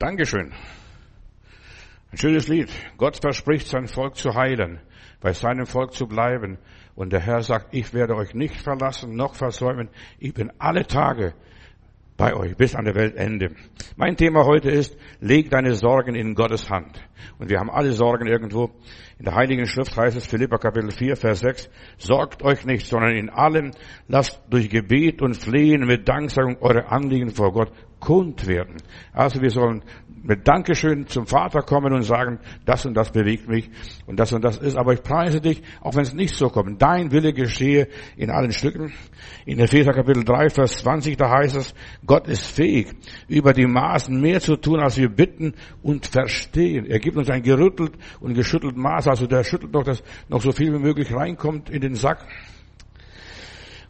Dankeschön. Ein schönes Lied. Gott verspricht, sein Volk zu heilen, bei seinem Volk zu bleiben. Und der Herr sagt, ich werde euch nicht verlassen, noch versäumen. Ich bin alle Tage bei euch bis an der Weltende. Mein Thema heute ist, leg deine Sorgen in Gottes Hand. Und wir haben alle Sorgen irgendwo. In der Heiligen Schrift heißt es, Philippa Kapitel 4, Vers 6, sorgt euch nicht, sondern in allem lasst durch Gebet und Flehen mit Danksagung eure Anliegen vor Gott kund werden. Also wir sollen mit Dankeschön zum Vater kommen und sagen, das und das bewegt mich und das und das ist. Aber ich preise dich, auch wenn es nicht so kommt. Dein Wille geschehe in allen Stücken. In Epheser Kapitel 3, Vers 20, da heißt es, Gott ist fähig, über die Maßen mehr zu tun, als wir bitten und verstehen. Er gibt uns ein gerüttelt und geschüttelt Maß. Also der schüttelt noch, dass noch so viel wie möglich reinkommt in den Sack.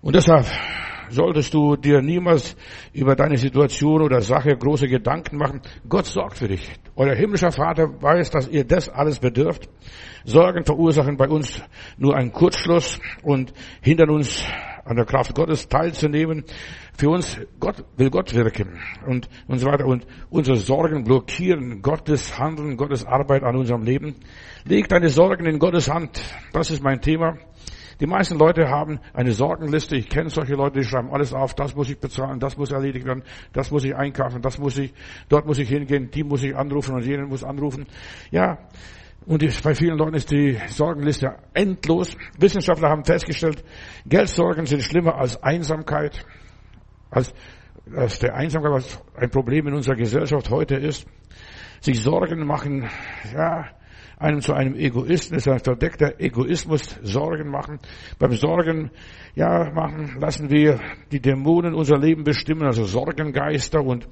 Und deshalb solltest du dir niemals über deine Situation oder Sache große Gedanken machen. Gott sorgt für dich. Euer himmlischer Vater weiß, dass ihr das alles bedürft. Sorgen verursachen bei uns nur einen Kurzschluss und hindern uns an der Kraft Gottes teilzunehmen. Für uns Gott will Gott wirken und und so weiter und unsere Sorgen blockieren Gottes Handeln, Gottes Arbeit an unserem Leben. Leg deine Sorgen in Gottes Hand. Das ist mein Thema. Die meisten Leute haben eine Sorgenliste. Ich kenne solche Leute, die schreiben alles auf. Das muss ich bezahlen, das muss erledigt werden, das muss ich einkaufen, das muss ich, dort muss ich hingehen, die muss ich anrufen und jenen muss anrufen. Ja. Und bei vielen Leuten ist die Sorgenliste endlos. Wissenschaftler haben festgestellt, Geldsorgen sind schlimmer als Einsamkeit, als, als der Einsamkeit, was ein Problem in unserer Gesellschaft heute ist. Sich Sorgen machen, ja, einem zu einem Egoisten, ist ein verdeckter Egoismus, Sorgen machen. Beim Sorgen, ja, machen, lassen wir die Dämonen unser Leben bestimmen, also Sorgengeister und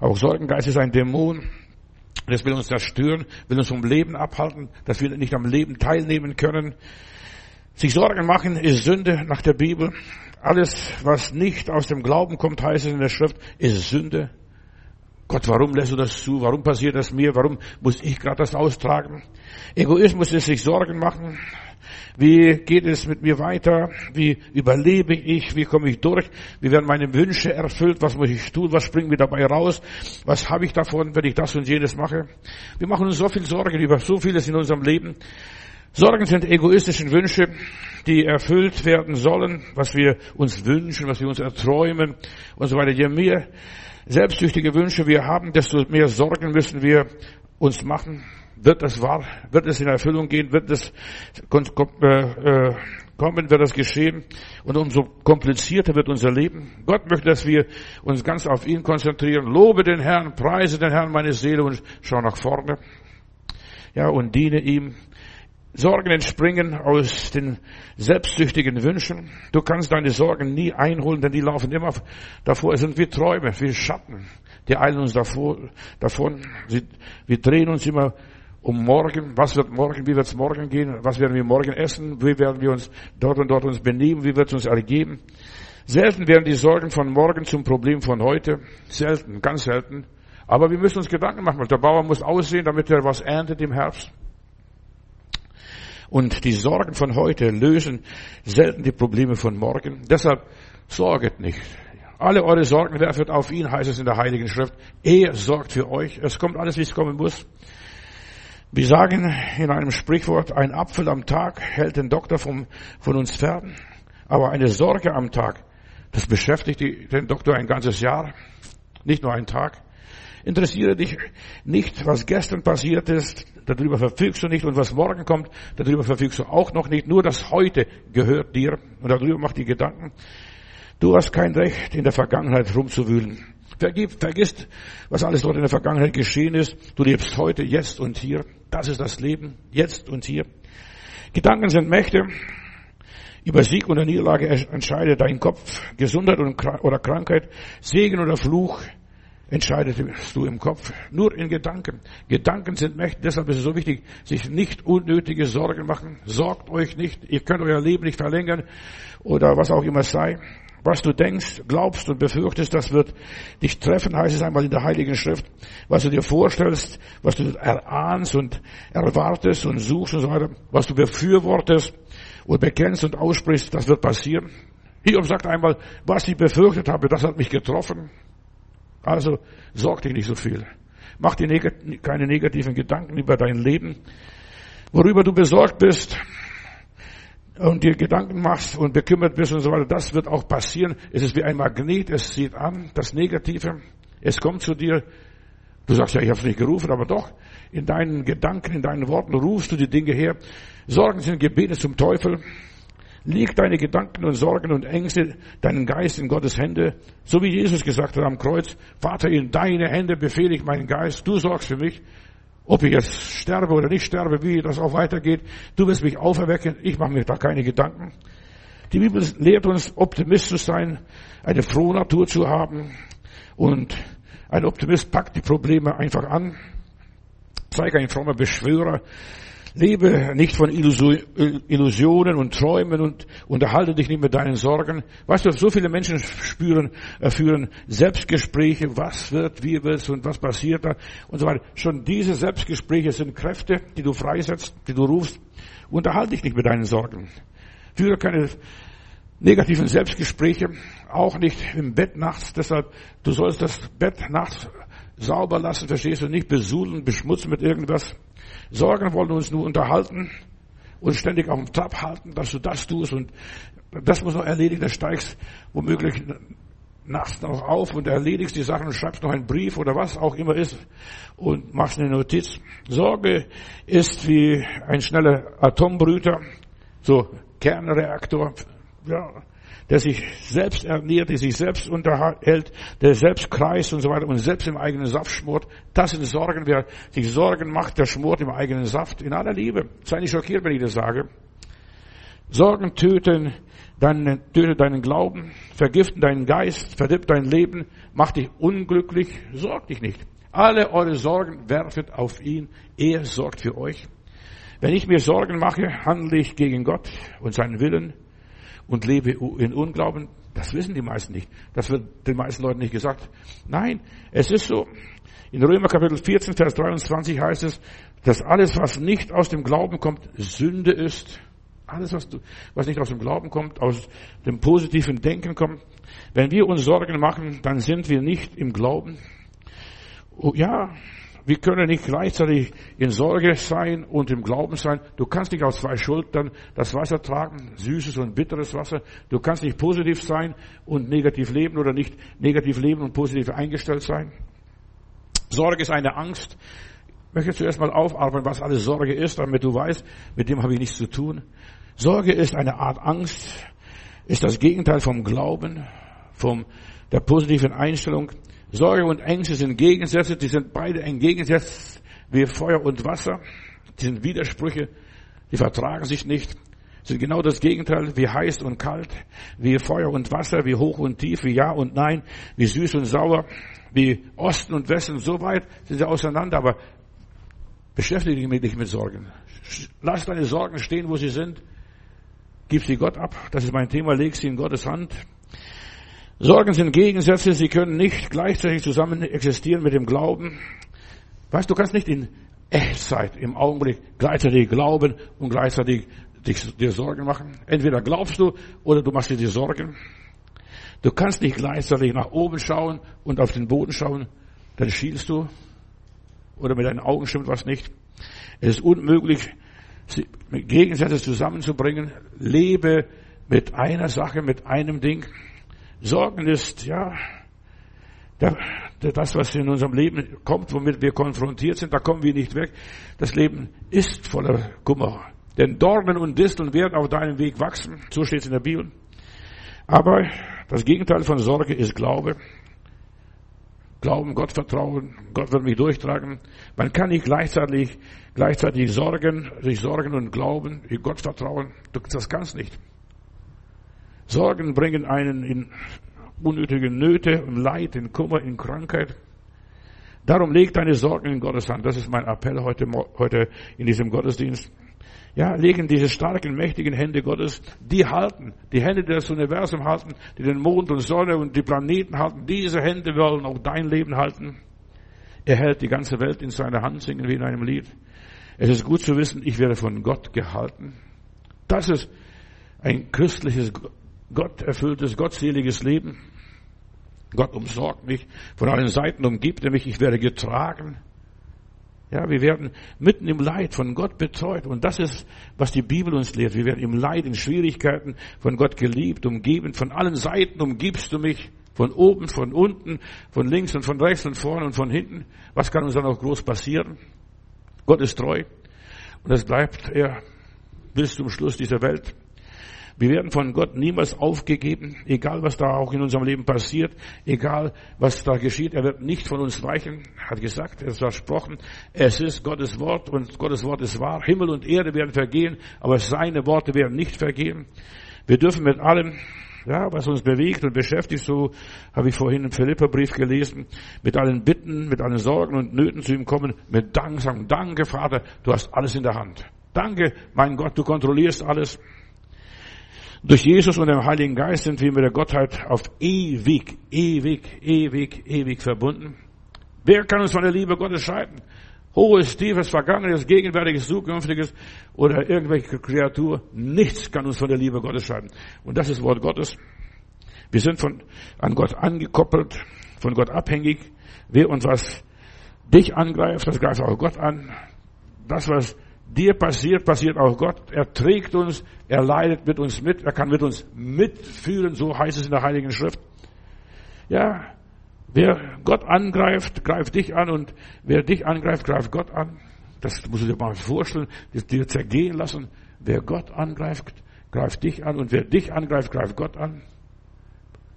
auch Sorgengeist ist ein Dämon. Das will uns zerstören, will uns vom Leben abhalten, dass wir nicht am Leben teilnehmen können. Sich Sorgen machen ist Sünde nach der Bibel. Alles, was nicht aus dem Glauben kommt, heißt es in der Schrift, ist Sünde. Gott, warum lässt du das zu? Warum passiert das mir? Warum muss ich gerade das austragen? Egoismus ist sich Sorgen machen. Wie geht es mit mir weiter? Wie überlebe ich? Wie komme ich durch? Wie werden meine Wünsche erfüllt? Was muss ich tun? Was springt mir dabei raus? Was habe ich davon, wenn ich das und jenes mache? Wir machen uns so viel Sorgen über so vieles in unserem Leben. Sorgen sind egoistische Wünsche, die erfüllt werden sollen, was wir uns wünschen, was wir uns erträumen und so weiter. Je mehr selbstsüchtige Wünsche wir haben, desto mehr Sorgen müssen wir uns machen. Wird es wahr? Wird es in Erfüllung gehen? Wird es äh, äh, kommen? Wird es geschehen? Und umso komplizierter wird unser Leben. Gott möchte, dass wir uns ganz auf ihn konzentrieren. Lobe den Herrn, preise den Herrn meine Seele und schau nach vorne. Ja, und diene ihm. Sorgen entspringen aus den selbstsüchtigen Wünschen. Du kannst deine Sorgen nie einholen, denn die laufen immer davor. Es sind wie Träume, wie Schatten. Die eilen uns davor, davon. wir drehen uns immer um morgen. Was wird morgen? Wie wird es morgen gehen? Was werden wir morgen essen? Wie werden wir uns dort und dort uns benehmen? Wie wird es uns ergeben? Selten werden die Sorgen von morgen zum Problem von heute. Selten, ganz selten. Aber wir müssen uns Gedanken machen. Der Bauer muss aussehen, damit er was erntet im Herbst. Und die Sorgen von heute lösen selten die Probleme von morgen. Deshalb sorget nicht. Alle eure Sorgen werfet auf ihn, heißt es in der Heiligen Schrift. Er sorgt für euch. Es kommt alles, wie es kommen muss. Wir sagen in einem Sprichwort, ein Apfel am Tag hält den Doktor vom, von uns fern. Aber eine Sorge am Tag, das beschäftigt den Doktor ein ganzes Jahr. Nicht nur einen Tag. Interessiere dich nicht, was gestern passiert ist, darüber verfügst du nicht und was morgen kommt, darüber verfügst du auch noch nicht. Nur das heute gehört dir und darüber mach die Gedanken. Du hast kein Recht, in der Vergangenheit rumzuwühlen. Vergib, vergiss, was alles dort in der Vergangenheit geschehen ist. Du lebst heute, jetzt und hier. Das ist das Leben, jetzt und hier. Gedanken sind Mächte. Über Sieg oder Niederlage entscheidet dein Kopf, Gesundheit oder Krankheit, Segen oder Fluch entscheidest du im Kopf, nur in Gedanken. Gedanken sind Mächte, deshalb ist es so wichtig, sich nicht unnötige Sorgen machen. Sorgt euch nicht, ihr könnt euer Leben nicht verlängern oder was auch immer sei. Was du denkst, glaubst und befürchtest, das wird dich treffen, heißt es einmal in der Heiligen Schrift. Was du dir vorstellst, was du erahnst und erwartest und suchst und so weiter, was du befürwortest und bekennst und aussprichst, das wird passieren. Hiob sagt einmal, was ich befürchtet habe, das hat mich getroffen. Also sorg dich nicht so viel. Mach dir neg keine negativen Gedanken über dein Leben. Worüber du besorgt bist und dir Gedanken machst und bekümmert bist und so weiter, das wird auch passieren. Es ist wie ein Magnet, es zieht an, das Negative. Es kommt zu dir. Du sagst ja, ich habe es nicht gerufen, aber doch. In deinen Gedanken, in deinen Worten rufst du die Dinge her. Sorgen sind Gebete zum Teufel. Leg deine Gedanken und Sorgen und Ängste, deinen Geist in Gottes Hände, so wie Jesus gesagt hat am Kreuz, Vater, in deine Hände befehle ich meinen Geist, du sorgst für mich. Ob ich jetzt sterbe oder nicht sterbe, wie das auch weitergeht, du wirst mich auferwecken, ich mache mir da keine Gedanken. Die Bibel lehrt uns, Optimist zu sein, eine frohe Natur zu haben und ein Optimist packt die Probleme einfach an. Zeig ein frommer Beschwörer, Lebe nicht von Illusionen und Träumen und unterhalte dich nicht mit deinen Sorgen. Weißt du, so viele Menschen spüren, äh, führen Selbstgespräche, was wird, wie wird und was passiert da und so weiter. Schon diese Selbstgespräche sind Kräfte, die du freisetzt, die du rufst. Unterhalte dich nicht mit deinen Sorgen. Führe keine negativen Selbstgespräche, auch nicht im Bett nachts. Deshalb, du sollst das Bett nachts sauber lassen, verstehst du, nicht besudeln, beschmutzen mit irgendwas. Sorgen wollen uns nur unterhalten und ständig auf dem Trab halten, dass du das tust und das muss noch erledigen, da steigst womöglich nachts noch auf und erledigst die Sachen und schreibst noch einen Brief oder was auch immer ist und machst eine Notiz. Sorge ist wie ein schneller Atombrüter, so Kernreaktor, ja, der sich selbst ernährt, der sich selbst unterhält, der selbst kreist und so weiter und selbst im eigenen Saft schmort. Das sind Sorgen. Wer sich Sorgen macht, der schmort im eigenen Saft. In aller Liebe. Sei nicht schockiert, wenn ich das sage. Sorgen töten deinen, töten deinen Glauben, vergiften deinen Geist, verdirbt dein Leben, macht dich unglücklich. Sorg dich nicht. Alle eure Sorgen werfet auf ihn. Er sorgt für euch. Wenn ich mir Sorgen mache, handle ich gegen Gott und seinen Willen und lebe in Unglauben. Das wissen die meisten nicht. Das wird den meisten Leuten nicht gesagt. Nein, es ist so. In Römer Kapitel 14, Vers 23 heißt es, dass alles, was nicht aus dem Glauben kommt, Sünde ist. Alles, was, du, was nicht aus dem Glauben kommt, aus dem positiven Denken kommt. Wenn wir uns Sorgen machen, dann sind wir nicht im Glauben. Oh, ja, wir können nicht gleichzeitig in Sorge sein und im Glauben sein. Du kannst nicht aus zwei Schultern das Wasser tragen, süßes und bitteres Wasser. Du kannst nicht positiv sein und negativ leben oder nicht negativ leben und positiv eingestellt sein. Sorge ist eine Angst. Ich möchte zuerst mal aufarbeiten, was alles Sorge ist, damit du weißt, mit dem habe ich nichts zu tun. Sorge ist eine Art Angst, ist das Gegenteil vom Glauben, vom der positiven Einstellung. Sorge und Ängste sind Gegensätze, die sind beide ein Gegensatz wie Feuer und Wasser. Die sind Widersprüche, die vertragen sich nicht. Sind genau das Gegenteil, wie heiß und kalt, wie Feuer und Wasser, wie hoch und tief, wie Ja und Nein, wie süß und sauer, wie Osten und Westen. So weit sind sie auseinander, aber beschäftige dich nicht mit Sorgen. Lass deine Sorgen stehen, wo sie sind. Gib sie Gott ab. Das ist mein Thema. Leg sie in Gottes Hand. Sorgen sind Gegensätze, sie können nicht gleichzeitig zusammen existieren mit dem Glauben. Weißt du, kannst nicht in Echtzeit im Augenblick gleichzeitig glauben und gleichzeitig dich, dir Sorgen machen. Entweder glaubst du oder du machst dir die Sorgen. Du kannst nicht gleichzeitig nach oben schauen und auf den Boden schauen, dann schielst du. Oder mit deinen Augen stimmt was nicht. Es ist unmöglich, Gegensätze zusammenzubringen. Lebe mit einer Sache, mit einem Ding. Sorgen ist, ja, das, was in unserem Leben kommt, womit wir konfrontiert sind, da kommen wir nicht weg. Das Leben ist voller Kummer. Denn Dornen und Disteln werden auf deinem Weg wachsen. So steht es in der Bibel. Aber das Gegenteil von Sorge ist Glaube. Glauben, Gott vertrauen, Gott wird mich durchtragen. Man kann nicht gleichzeitig, gleichzeitig sorgen, sich sorgen und glauben, Gott vertrauen. Das kannst nicht. Sorgen bringen einen in unnötige Nöte und Leid, in Kummer, in Krankheit. Darum leg deine Sorgen in Gottes Hand. Das ist mein Appell heute, heute in diesem Gottesdienst. Ja, legen diese starken, mächtigen Hände Gottes, die halten, die Hände, die das Universum halten, die den Mond und Sonne und die Planeten halten, diese Hände wollen auch dein Leben halten. Er hält die ganze Welt in seiner Hand, singen wie in einem Lied. Es ist gut zu wissen, ich werde von Gott gehalten. Das ist ein christliches Gott erfülltes, gottseliges Leben. Gott umsorgt mich. Von allen Seiten umgibt er mich. Ich werde getragen. Ja, wir werden mitten im Leid von Gott betreut. Und das ist, was die Bibel uns lehrt. Wir werden im Leid, in Schwierigkeiten von Gott geliebt, umgeben. Von allen Seiten umgibst du mich. Von oben, von unten, von links und von rechts und vorne und von hinten. Was kann uns dann auch groß passieren? Gott ist treu. Und es bleibt er bis zum Schluss dieser Welt. Wir werden von Gott niemals aufgegeben, egal was da auch in unserem Leben passiert, egal was da geschieht. Er wird nicht von uns weichen, hat gesagt, er ist versprochen. Es ist Gottes Wort und Gottes Wort ist wahr. Himmel und Erde werden vergehen, aber seine Worte werden nicht vergehen. Wir dürfen mit allem, ja, was uns bewegt und beschäftigt, so habe ich vorhin im Philipperbrief gelesen, mit allen Bitten, mit allen Sorgen und Nöten zu ihm kommen, mit Dank sagen, danke Vater, du hast alles in der Hand. Danke, mein Gott, du kontrollierst alles. Durch Jesus und den Heiligen Geist sind wir mit der Gottheit auf ewig, ewig, ewig, ewig verbunden. Wer kann uns von der Liebe Gottes scheiden? Hohes, tiefes, vergangenes, gegenwärtiges, zukünftiges oder irgendwelche Kreatur. Nichts kann uns von der Liebe Gottes scheiden. Und das ist Wort Gottes. Wir sind von, an Gott angekoppelt, von Gott abhängig. Wer und was dich angreift, das greift auch Gott an. Das, was dir passiert, passiert auch Gott. Er trägt uns, er leidet mit uns mit, er kann mit uns mitfühlen, so heißt es in der Heiligen Schrift. Ja, wer Gott angreift, greift dich an und wer dich angreift, greift Gott an. Das musst du dir mal vorstellen, das dir zergehen lassen. Wer Gott angreift, greift dich an und wer dich angreift, greift Gott an.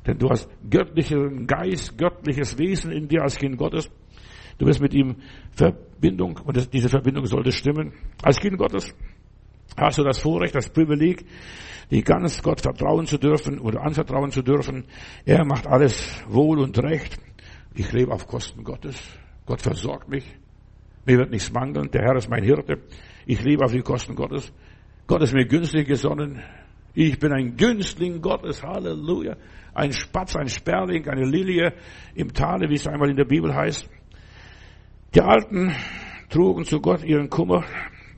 Denn du hast göttlichen Geist, göttliches Wesen in dir als Kind Gottes. Du bist mit ihm Verbindung und diese Verbindung sollte stimmen. Als Kind Gottes hast du das Vorrecht, das Privileg, die ganz Gott vertrauen zu dürfen oder anvertrauen zu dürfen. Er macht alles wohl und recht. Ich lebe auf Kosten Gottes. Gott versorgt mich. Mir wird nichts mangeln. Der Herr ist mein Hirte. Ich lebe auf die Kosten Gottes. Gott ist mir günstig gesonnen. Ich bin ein Günstling Gottes. Halleluja. Ein Spatz, ein Sperling, eine Lilie im Tale, wie es einmal in der Bibel heißt. Die Alten trugen zu Gott ihren Kummer.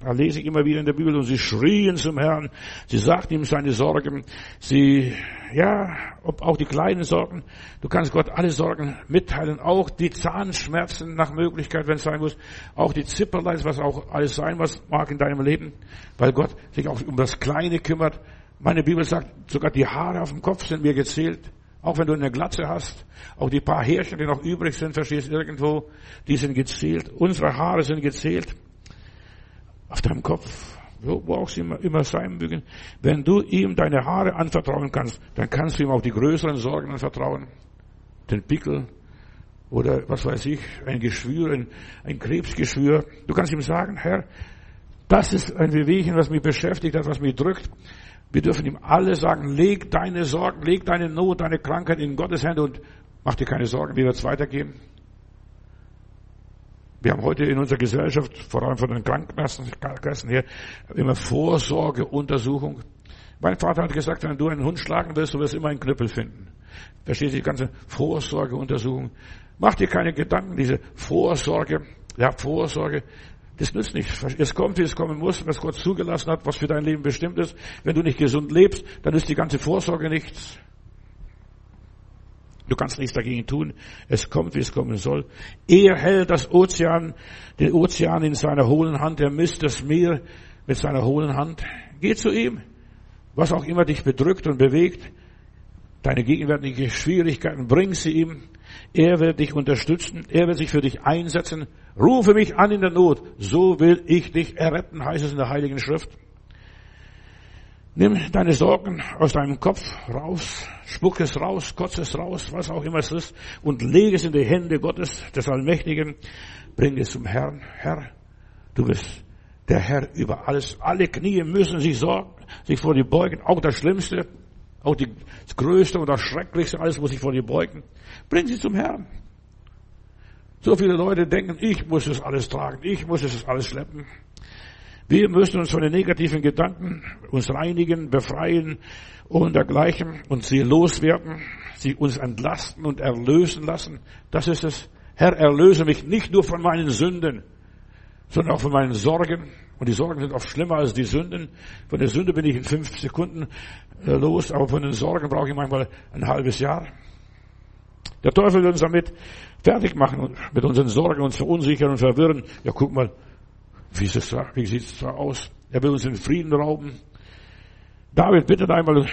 Da lese ich immer wieder in der Bibel und sie schrien zum Herrn. Sie sagten ihm seine Sorgen. Sie, ja, ob auch die kleinen Sorgen. Du kannst Gott alle Sorgen mitteilen. Auch die Zahnschmerzen nach Möglichkeit, wenn es sein muss. Auch die Zipperleins, was auch alles sein was mag in deinem Leben. Weil Gott sich auch um das Kleine kümmert. Meine Bibel sagt, sogar die Haare auf dem Kopf sind mir gezählt. Auch wenn du eine Glatze hast, auch die paar Härchen, die noch übrig sind, verstehst irgendwo, die sind gezählt. Unsere Haare sind gezählt. Auf deinem Kopf, wo, auch sie immer, immer sein mögen. Wenn du ihm deine Haare anvertrauen kannst, dann kannst du ihm auch die größeren Sorgen anvertrauen. Den Pickel oder was weiß ich, ein Geschwür, ein, ein Krebsgeschwür. Du kannst ihm sagen, Herr, das ist ein Wehwehchen, was mich beschäftigt hat, was mich drückt. Wir dürfen ihm alle sagen, leg deine Sorgen, leg deine Not, deine Krankheit in Gottes Hände und mach dir keine Sorgen, wie wird es weitergehen? Wir haben heute in unserer Gesellschaft, vor allem von den Krankenkassen her, immer Vorsorgeuntersuchung. Mein Vater hat gesagt, wenn du einen Hund schlagen willst, du wirst immer einen Knüppel finden. Verstehst du die ganze Vorsorgeuntersuchung? Mach dir keine Gedanken, diese Vorsorge, ja, Vorsorge, das nützt nichts. Es kommt, wie es kommen muss, was Gott zugelassen hat, was für dein Leben bestimmt ist. Wenn du nicht gesund lebst, dann ist die ganze Vorsorge nichts. Du kannst nichts dagegen tun. Es kommt, wie es kommen soll. Er hält das Ozean, den Ozean in seiner hohlen Hand. Er misst das Meer mit seiner hohlen Hand. Geh zu ihm. Was auch immer dich bedrückt und bewegt, deine gegenwärtigen Schwierigkeiten, bring sie ihm. Er wird dich unterstützen. Er wird sich für dich einsetzen. Rufe mich an in der Not. So will ich dich erretten, heißt es in der Heiligen Schrift. Nimm deine Sorgen aus deinem Kopf raus, spuck es raus, kotz es raus, was auch immer es ist, und lege es in die Hände Gottes, des Allmächtigen. Bring es zum Herrn. Herr, du bist der Herr über alles. Alle Knie müssen sich sorgen, sich vor dir beugen. Auch das Schlimmste, auch das Größte und das Schrecklichste, alles muss sich vor dir beugen. Bring sie zum Herrn. So viele Leute denken, ich muss es alles tragen, ich muss es alles schleppen. Wir müssen uns von den negativen Gedanken uns reinigen, befreien und dergleichen und sie loswerden, sie uns entlasten und erlösen lassen. Das ist es. Herr, erlöse mich nicht nur von meinen Sünden, sondern auch von meinen Sorgen. Und die Sorgen sind oft schlimmer als die Sünden. Von der Sünde bin ich in fünf Sekunden äh, los, aber von den Sorgen brauche ich manchmal ein halbes Jahr. Der Teufel will uns damit fertig machen, mit unseren Sorgen uns verunsichern und verwirren. Ja, guck mal, wie, ist es da, wie sieht es da aus? Er will uns den Frieden rauben. David bittet einmal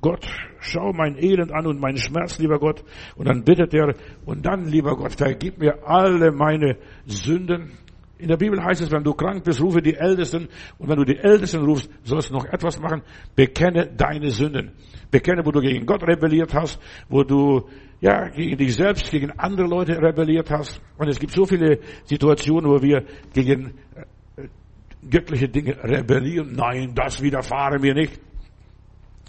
Gott, schau mein Elend an und meinen Schmerz, lieber Gott. Und dann bittet er, und dann, lieber Gott, vergib mir alle meine Sünden. In der Bibel heißt es, wenn du krank bist, rufe die Ältesten. Und wenn du die Ältesten rufst, sollst du noch etwas machen. Bekenne deine Sünden. Bekenne, wo du gegen Gott rebelliert hast, wo du, ja, gegen dich selbst, gegen andere Leute rebelliert hast. Und es gibt so viele Situationen, wo wir gegen äh, göttliche Dinge rebellieren. Nein, das widerfahre mir nicht.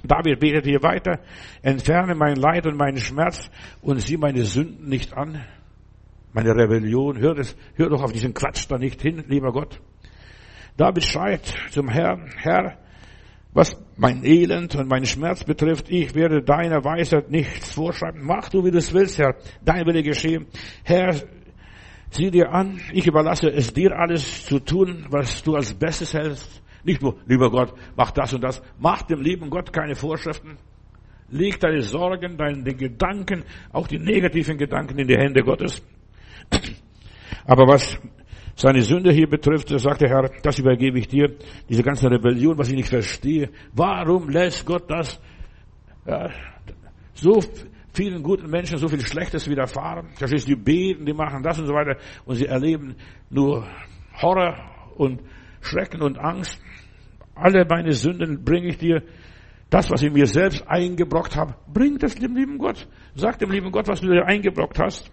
David betet hier weiter, entferne mein Leid und meinen Schmerz und sieh meine Sünden nicht an meine Rebellion. Hör, das, hör doch auf diesen Quatsch da nicht hin, lieber Gott. David schreit zum Herrn, Herr, was mein Elend und meinen Schmerz betrifft, ich werde deiner Weisheit nichts vorschreiben. Mach du, wie du es willst, Herr. Dein Wille geschehen. Herr, sieh dir an, ich überlasse es dir alles zu tun, was du als Bestes hältst. Nicht nur, lieber Gott, mach das und das. Mach dem lieben Gott keine Vorschriften. Leg deine Sorgen, deine Gedanken, auch die negativen Gedanken in die Hände Gottes. Aber was seine Sünde hier betrifft, sagt der Herr, das übergebe ich dir. Diese ganze Rebellion, was ich nicht verstehe. Warum lässt Gott das ja, so vielen guten Menschen so viel Schlechtes widerfahren? Verstehst du, die beten, die machen das und so weiter und sie erleben nur Horror und Schrecken und Angst. Alle meine Sünden bringe ich dir. Das, was ich mir selbst eingebrockt habe, bring das dem lieben Gott. Sag dem lieben Gott, was du dir eingebrockt hast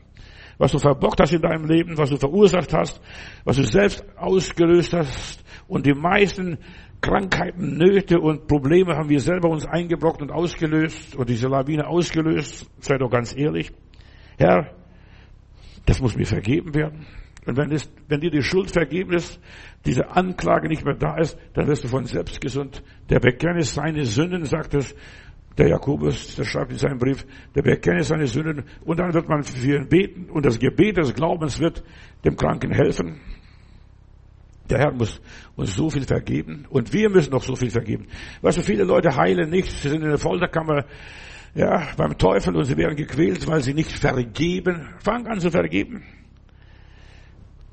was du verbockt hast in deinem Leben, was du verursacht hast, was du selbst ausgelöst hast. Und die meisten Krankheiten, Nöte und Probleme haben wir selber uns eingebrockt und ausgelöst und diese Lawine ausgelöst. Sei doch ganz ehrlich. Herr, das muss mir vergeben werden. Und wenn, es, wenn dir die Schuld vergeben ist, diese Anklage nicht mehr da ist, dann wirst du von selbst gesund. Der Bekenntnis seine Sünden, sagt es, der Jakobus, der schreibt in seinem Brief, der bekenne seine Sünden und dann wird man für ihn beten und das Gebet des Glaubens wird dem Kranken helfen. Der Herr muss uns so viel vergeben und wir müssen noch so viel vergeben. Weißt du, viele Leute heilen nicht, sie sind in der Folterkammer, ja, beim Teufel und sie werden gequält, weil sie nicht vergeben. Fang an zu vergeben.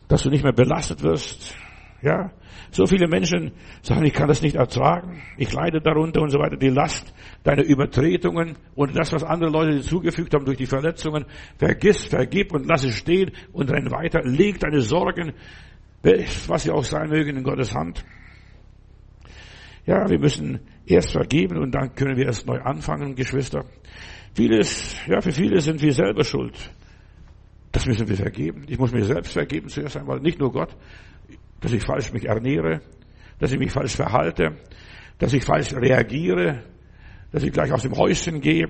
Dass du nicht mehr belastet wirst. Ja, so viele Menschen sagen, ich kann das nicht ertragen, ich leide darunter und so weiter. Die Last deiner Übertretungen und das, was andere Leute dir zugefügt haben durch die Verletzungen, vergiss, vergib und lass es stehen und renn weiter. Leg deine Sorgen, was sie auch sein mögen, in Gottes Hand. Ja, wir müssen erst vergeben und dann können wir erst neu anfangen, Geschwister. Vieles, ja, für viele sind wir selber schuld. Das müssen wir vergeben. Ich muss mir selbst vergeben zuerst einmal, nicht nur Gott dass ich falsch mich ernähre, dass ich mich falsch verhalte, dass ich falsch reagiere, dass ich gleich aus dem Häuschen gehe,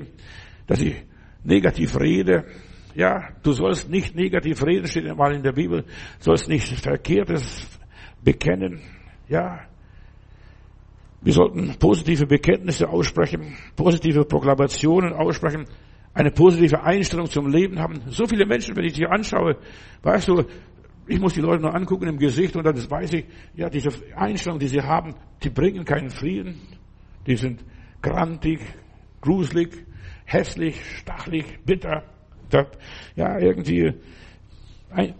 dass ich negativ rede. Ja, du sollst nicht negativ reden, steht mal in der Bibel, sollst nicht Verkehrtes bekennen. Ja, wir sollten positive Bekenntnisse aussprechen, positive Proklamationen aussprechen, eine positive Einstellung zum Leben haben. So viele Menschen, wenn ich dich anschaue, weißt du, ich muss die Leute nur angucken im Gesicht und dann weiß ich, ja, diese Einstellung, die sie haben, die bringen keinen Frieden. Die sind grantig, gruselig, hässlich, stachlig, bitter, ja, irgendwie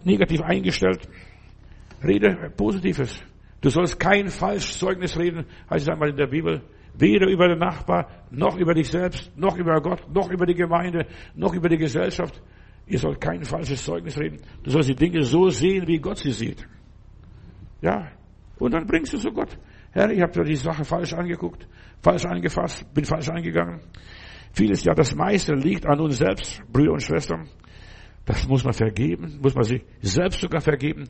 negativ eingestellt. Rede Positives. Du sollst kein falsches Zeugnis reden, heißt es einmal in der Bibel. Weder über den Nachbar, noch über dich selbst, noch über Gott, noch über die Gemeinde, noch über die Gesellschaft. Ihr sollt kein falsches Zeugnis reden. Du sollst die Dinge so sehen, wie Gott sie sieht. Ja. Und dann bringst du zu Gott. Herr, ich habe die Sache falsch angeguckt, falsch angefasst, bin falsch eingegangen. Vieles, ja, das meiste liegt an uns selbst, Brüder und Schwestern. Das muss man vergeben, muss man sich selbst sogar vergeben.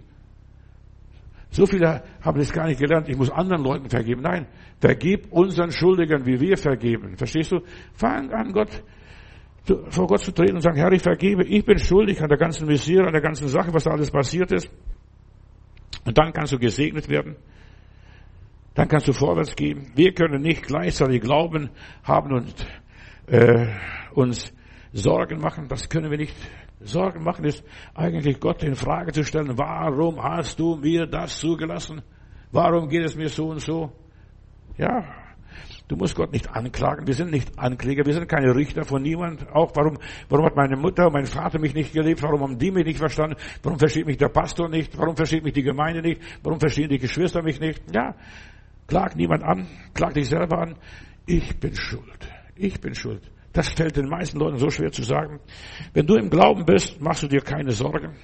So viele haben das gar nicht gelernt, ich muss anderen Leuten vergeben. Nein, vergib unseren Schuldigern, wie wir vergeben. Verstehst du? Fang an, Gott vor Gott zu treten und sagen, Herr, ich vergebe, ich bin schuldig an der ganzen Misere, an der ganzen Sache, was da alles passiert ist. Und dann kannst du gesegnet werden. Dann kannst du vorwärts gehen. Wir können nicht gleichzeitig Glauben haben und äh, uns Sorgen machen. Das können wir nicht. Sorgen machen ist eigentlich Gott in Frage zu stellen. Warum hast du mir das zugelassen? Warum geht es mir so und so? Ja, Du musst Gott nicht anklagen. Wir sind nicht Ankläger. Wir sind keine Richter von niemand. Auch warum, warum hat meine Mutter, mein Vater mich nicht gelebt? Warum haben die mich nicht verstanden? Warum versteht mich der Pastor nicht? Warum versteht mich die Gemeinde nicht? Warum verstehen die Geschwister mich nicht? Ja. Klag niemand an. Klag dich selber an. Ich bin schuld. Ich bin schuld. Das fällt den meisten Leuten so schwer zu sagen. Wenn du im Glauben bist, machst du dir keine Sorgen.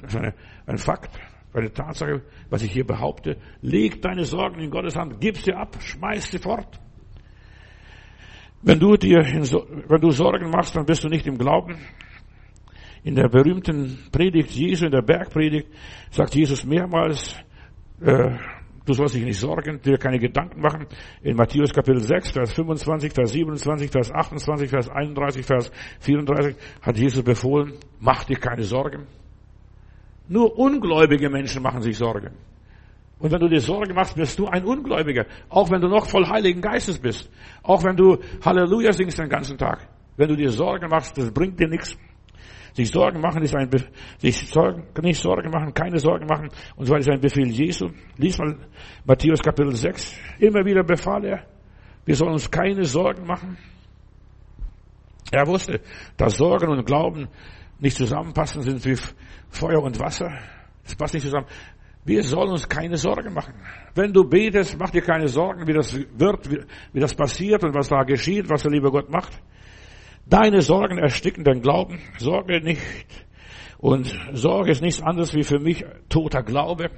Das ist eine, ein Fakt, eine Tatsache, was ich hier behaupte. Leg deine Sorgen in Gottes Hand, gib sie ab, schmeiß sie fort. Wenn du dir, wenn du Sorgen machst, dann bist du nicht im Glauben. In der berühmten Predigt Jesu, in der Bergpredigt, sagt Jesus mehrmals, äh, Du sollst dich nicht sorgen, dir keine Gedanken machen. In Matthäus Kapitel 6, Vers 25, Vers 27, Vers 28, Vers 31, Vers 34 hat Jesus befohlen, mach dir keine Sorgen. Nur ungläubige Menschen machen sich Sorgen. Und wenn du dir Sorgen machst, bist du ein Ungläubiger. Auch wenn du noch voll Heiligen Geistes bist. Auch wenn du Halleluja singst den ganzen Tag. Wenn du dir Sorgen machst, das bringt dir nichts. Sich Sorgen machen ist ein, Be sich Sorgen, nicht Sorgen machen, keine Sorgen machen und so ist ein Befehl Jesu. Lies mal Matthäus Kapitel 6. Immer wieder befahl er, wir sollen uns keine Sorgen machen. Er wusste, dass Sorgen und Glauben nicht zusammenpassen, sind wie Feuer und Wasser. Das passt nicht zusammen. Wir sollen uns keine Sorgen machen. Wenn du betest, mach dir keine Sorgen, wie das wird, wie, wie das passiert und was da geschieht, was der liebe Gott macht. Deine Sorgen ersticken dein Glauben. Sorge nicht. Und Sorge ist nichts anderes wie für mich toter Glaube.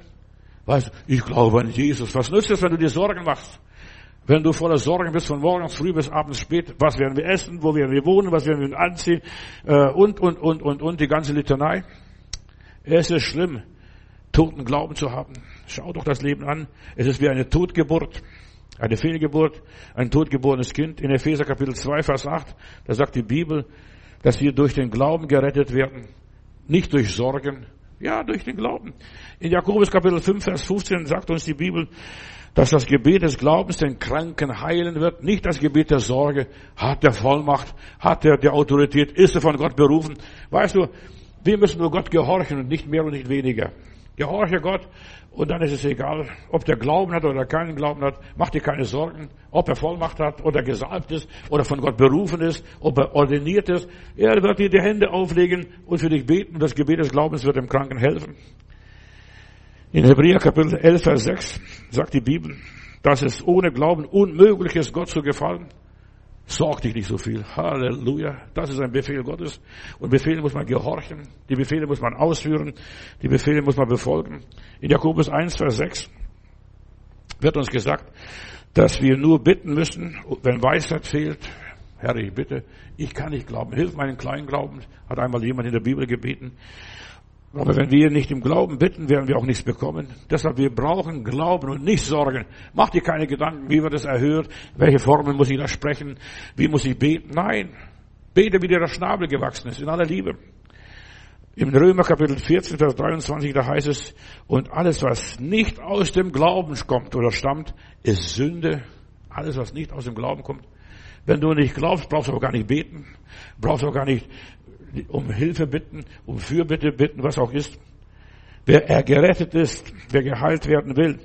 Weißt du, ich glaube an Jesus. Was nützt es, wenn du dir Sorgen machst? Wenn du voller Sorgen bist von morgens früh bis abends spät, was werden wir essen, wo werden wir wohnen, was werden wir anziehen, äh, und, und, und, und, und, die ganze Litanei. Es ist schlimm, toten Glauben zu haben. Schau doch das Leben an. Es ist wie eine Totgeburt. Eine Fehlgeburt, ein totgeborenes Kind. In Epheser Kapitel 2, Vers 8, da sagt die Bibel, dass wir durch den Glauben gerettet werden. Nicht durch Sorgen. Ja, durch den Glauben. In Jakobus Kapitel 5, Vers 15 sagt uns die Bibel, dass das Gebet des Glaubens den Kranken heilen wird, nicht das Gebet der Sorge. Hat der Vollmacht? Hat er der Autorität? Ist er von Gott berufen? Weißt du, wir müssen nur Gott gehorchen und nicht mehr und nicht weniger. Gehorche Gott und dann ist es egal, ob der Glauben hat oder keinen Glauben hat. Mach dir keine Sorgen, ob er Vollmacht hat oder gesalbt ist oder von Gott berufen ist, ob er ordiniert ist. Er wird dir die Hände auflegen und für dich beten. Das Gebet des Glaubens wird dem Kranken helfen. In Hebräer Kapitel 11, Vers 6 sagt die Bibel, dass es ohne Glauben unmöglich ist, Gott zu gefallen. Sorg dich nicht so viel. Halleluja. Das ist ein Befehl Gottes. Und Befehle muss man gehorchen. Die Befehle muss man ausführen. Die Befehle muss man befolgen. In Jakobus 1, Vers 6 wird uns gesagt, dass wir nur bitten müssen, wenn Weisheit fehlt. Herr, ich bitte, ich kann nicht glauben. Hilf meinen kleinen Glauben, hat einmal jemand in der Bibel gebeten. Aber wenn wir nicht im Glauben bitten, werden wir auch nichts bekommen. Deshalb, wir brauchen Glauben und nicht Sorgen. Mach dir keine Gedanken, wie wird es erhört, welche Formen muss ich da sprechen, wie muss ich beten. Nein, bete, wie dir der Schnabel gewachsen ist, in aller Liebe. Im Römer Kapitel 14, Vers 23, da heißt es, und alles, was nicht aus dem Glauben kommt oder stammt, ist Sünde. Alles, was nicht aus dem Glauben kommt. Wenn du nicht glaubst, brauchst du auch gar nicht beten, brauchst du auch gar nicht um Hilfe bitten, um Fürbitte bitten, was auch ist. Wer er gerettet ist, wer geheilt werden will,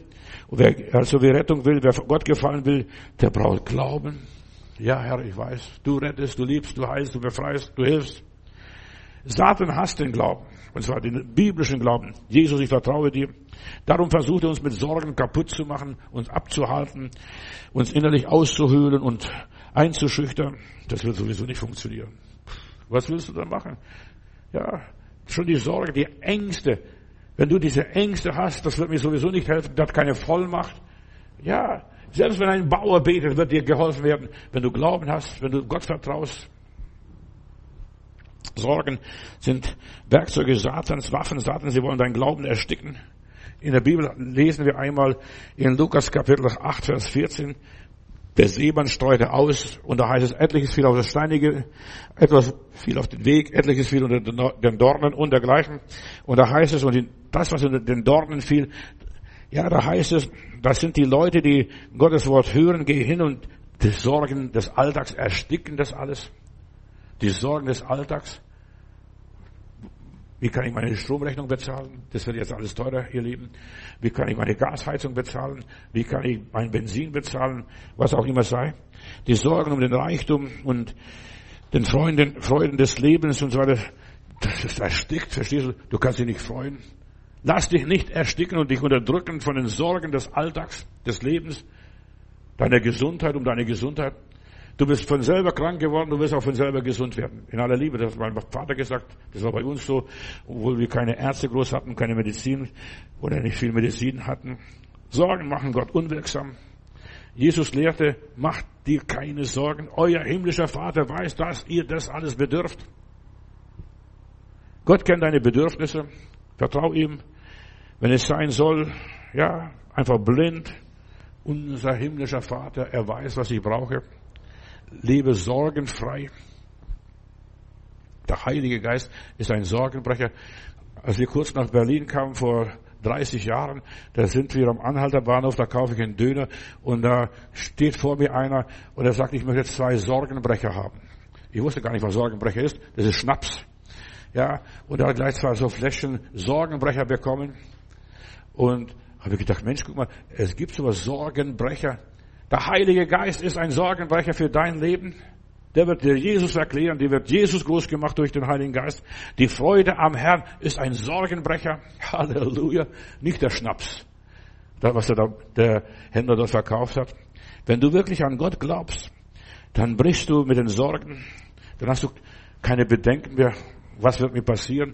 und wer also wer Rettung will, wer Gott gefallen will, der braucht Glauben. Ja, Herr, ich weiß, du rettest, du liebst, du heilst, du befreist, du hilfst. Satan hasst den Glauben, und zwar den biblischen Glauben. Jesus, ich vertraue dir. Darum versucht er uns mit Sorgen kaputt zu machen, uns abzuhalten, uns innerlich auszuhöhlen und einzuschüchtern. Das wird sowieso nicht funktionieren. Was willst du da machen? Ja, schon die Sorge, die Ängste. Wenn du diese Ängste hast, das wird mir sowieso nicht helfen, das hat keine Vollmacht. Ja, selbst wenn ein Bauer betet, wird dir geholfen werden, wenn du Glauben hast, wenn du Gott vertraust. Sorgen sind Werkzeuge Satans, Waffen Satans, sie wollen deinen Glauben ersticken. In der Bibel lesen wir einmal in Lukas Kapitel 8, Vers 14, der Seemann streute aus und da heißt es, etliches fiel auf das Steinige, etwas fiel auf den Weg, etliches fiel unter den Dornen und dergleichen. Und da heißt es, und das, was unter den Dornen fiel, ja, da heißt es, das sind die Leute, die Gottes Wort hören, gehen hin und die Sorgen des Alltags ersticken das alles. Die Sorgen des Alltags. Wie kann ich meine Stromrechnung bezahlen? Das wird jetzt alles teurer, ihr Lieben. Wie kann ich meine Gasheizung bezahlen? Wie kann ich mein Benzin bezahlen? Was auch immer sei. Die Sorgen um den Reichtum und den Freunden, Freuden des Lebens und so weiter. Das ist erstickt, verstehst du? Du kannst dich nicht freuen. Lass dich nicht ersticken und dich unterdrücken von den Sorgen des Alltags, des Lebens, deiner Gesundheit, um deine Gesundheit. Du bist von selber krank geworden, du wirst auch von selber gesund werden. In aller Liebe, das hat mein Vater gesagt, das war bei uns so, obwohl wir keine Ärzte groß hatten, keine Medizin oder nicht viel Medizin hatten. Sorgen machen Gott unwirksam. Jesus lehrte, macht dir keine Sorgen. Euer himmlischer Vater weiß, dass ihr das alles bedürft. Gott kennt deine Bedürfnisse. Vertrau ihm. Wenn es sein soll, ja, einfach blind. Unser himmlischer Vater, er weiß, was ich brauche lebe sorgenfrei. Der Heilige Geist ist ein Sorgenbrecher. Als wir kurz nach Berlin kamen vor 30 Jahren, da sind wir am Anhalter Bahnhof, da kaufe ich einen Döner und da steht vor mir einer und er sagt, ich möchte zwei Sorgenbrecher haben. Ich wusste gar nicht, was Sorgenbrecher ist. Das ist Schnaps. Ja, und er hat gleich zwei so Fläschchen Sorgenbrecher bekommen. Und habe ich gedacht, Mensch, guck mal, es gibt sowas Sorgenbrecher. Der Heilige Geist ist ein Sorgenbrecher für dein Leben. Der wird dir Jesus erklären, die wird Jesus groß gemacht durch den Heiligen Geist. Die Freude am Herrn ist ein Sorgenbrecher. Halleluja. Nicht der Schnaps, was der, der Händler dort verkauft hat. Wenn du wirklich an Gott glaubst, dann brichst du mit den Sorgen, dann hast du keine Bedenken mehr, was wird mir passieren,